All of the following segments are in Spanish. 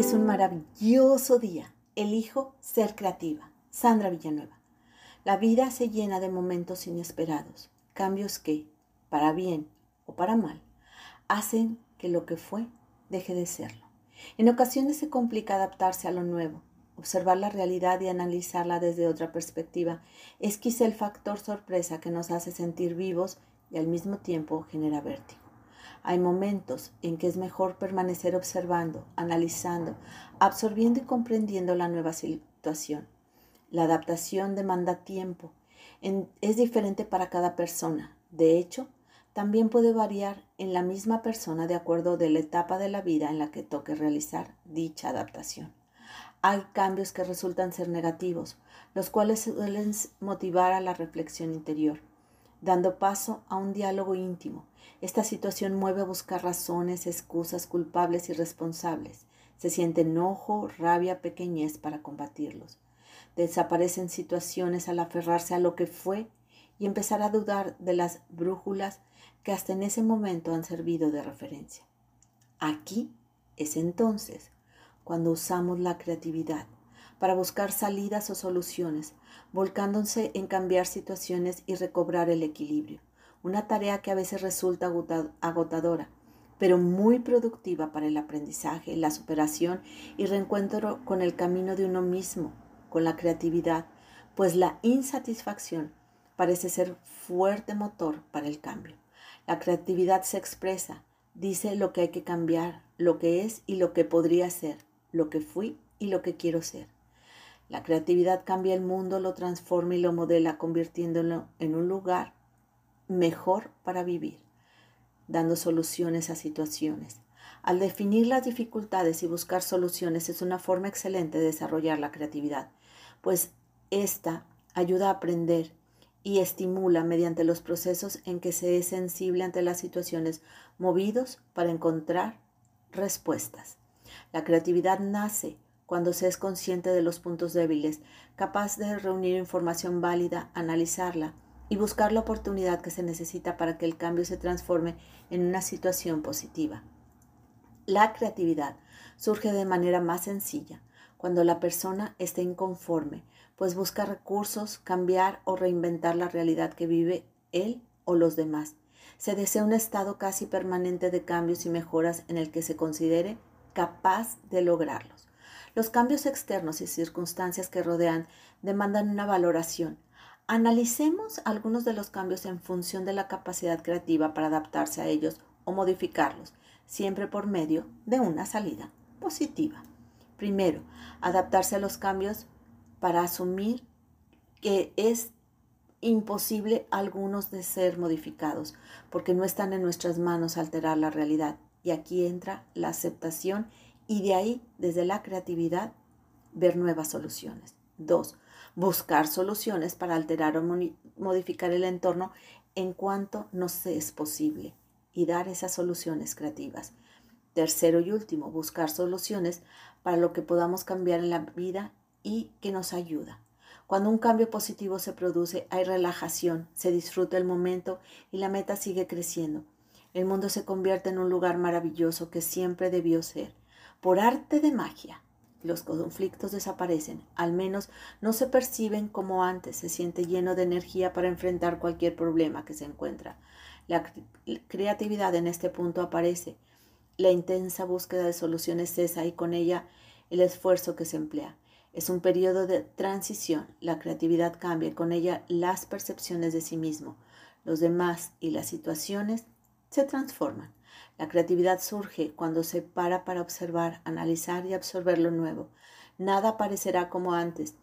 Es un maravilloso día. Elijo ser creativa. Sandra Villanueva. La vida se llena de momentos inesperados, cambios que, para bien o para mal, hacen que lo que fue deje de serlo. En ocasiones se complica adaptarse a lo nuevo. Observar la realidad y analizarla desde otra perspectiva es quizá el factor sorpresa que nos hace sentir vivos y al mismo tiempo genera vértigo. Hay momentos en que es mejor permanecer observando, analizando, absorbiendo y comprendiendo la nueva situación. La adaptación demanda tiempo. es diferente para cada persona. De hecho, también puede variar en la misma persona de acuerdo de la etapa de la vida en la que toque realizar dicha adaptación. Hay cambios que resultan ser negativos, los cuales suelen motivar a la reflexión interior dando paso a un diálogo íntimo. Esta situación mueve a buscar razones, excusas, culpables y responsables. Se siente enojo, rabia, pequeñez para combatirlos. Desaparecen situaciones al aferrarse a lo que fue y empezar a dudar de las brújulas que hasta en ese momento han servido de referencia. Aquí es entonces cuando usamos la creatividad para buscar salidas o soluciones, volcándose en cambiar situaciones y recobrar el equilibrio. Una tarea que a veces resulta agotadora, pero muy productiva para el aprendizaje, la superación y reencuentro con el camino de uno mismo, con la creatividad, pues la insatisfacción parece ser fuerte motor para el cambio. La creatividad se expresa, dice lo que hay que cambiar, lo que es y lo que podría ser, lo que fui y lo que quiero ser. La creatividad cambia el mundo, lo transforma y lo modela, convirtiéndolo en un lugar mejor para vivir, dando soluciones a situaciones. Al definir las dificultades y buscar soluciones es una forma excelente de desarrollar la creatividad, pues esta ayuda a aprender y estimula mediante los procesos en que se es sensible ante las situaciones movidos para encontrar respuestas. La creatividad nace cuando se es consciente de los puntos débiles, capaz de reunir información válida, analizarla y buscar la oportunidad que se necesita para que el cambio se transforme en una situación positiva. La creatividad surge de manera más sencilla cuando la persona está inconforme, pues busca recursos, cambiar o reinventar la realidad que vive él o los demás. Se desea un estado casi permanente de cambios y mejoras en el que se considere capaz de lograrlos. Los cambios externos y circunstancias que rodean demandan una valoración. Analicemos algunos de los cambios en función de la capacidad creativa para adaptarse a ellos o modificarlos, siempre por medio de una salida positiva. Primero, adaptarse a los cambios para asumir que es imposible algunos de ser modificados, porque no están en nuestras manos alterar la realidad. Y aquí entra la aceptación y de ahí, desde la creatividad, ver nuevas soluciones. Dos, buscar soluciones para alterar o modificar el entorno en cuanto nos es posible y dar esas soluciones creativas. Tercero y último, buscar soluciones para lo que podamos cambiar en la vida y que nos ayuda. Cuando un cambio positivo se produce, hay relajación, se disfruta el momento y la meta sigue creciendo. El mundo se convierte en un lugar maravilloso que siempre debió ser. Por arte de magia, los conflictos desaparecen, al menos no se perciben como antes, se siente lleno de energía para enfrentar cualquier problema que se encuentra. La creatividad en este punto aparece, la intensa búsqueda de soluciones cesa y con ella el esfuerzo que se emplea. Es un periodo de transición, la creatividad cambia y con ella las percepciones de sí mismo, los demás y las situaciones se transforman. La creatividad surge cuando se para para observar, analizar y absorber lo nuevo. Nada parecerá como antes,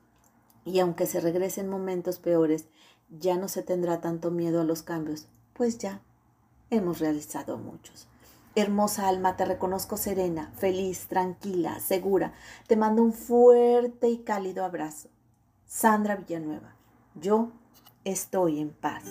y aunque se regresen momentos peores, ya no se tendrá tanto miedo a los cambios, pues ya hemos realizado muchos. Hermosa alma, te reconozco serena, feliz, tranquila, segura. Te mando un fuerte y cálido abrazo. Sandra Villanueva, yo estoy en paz.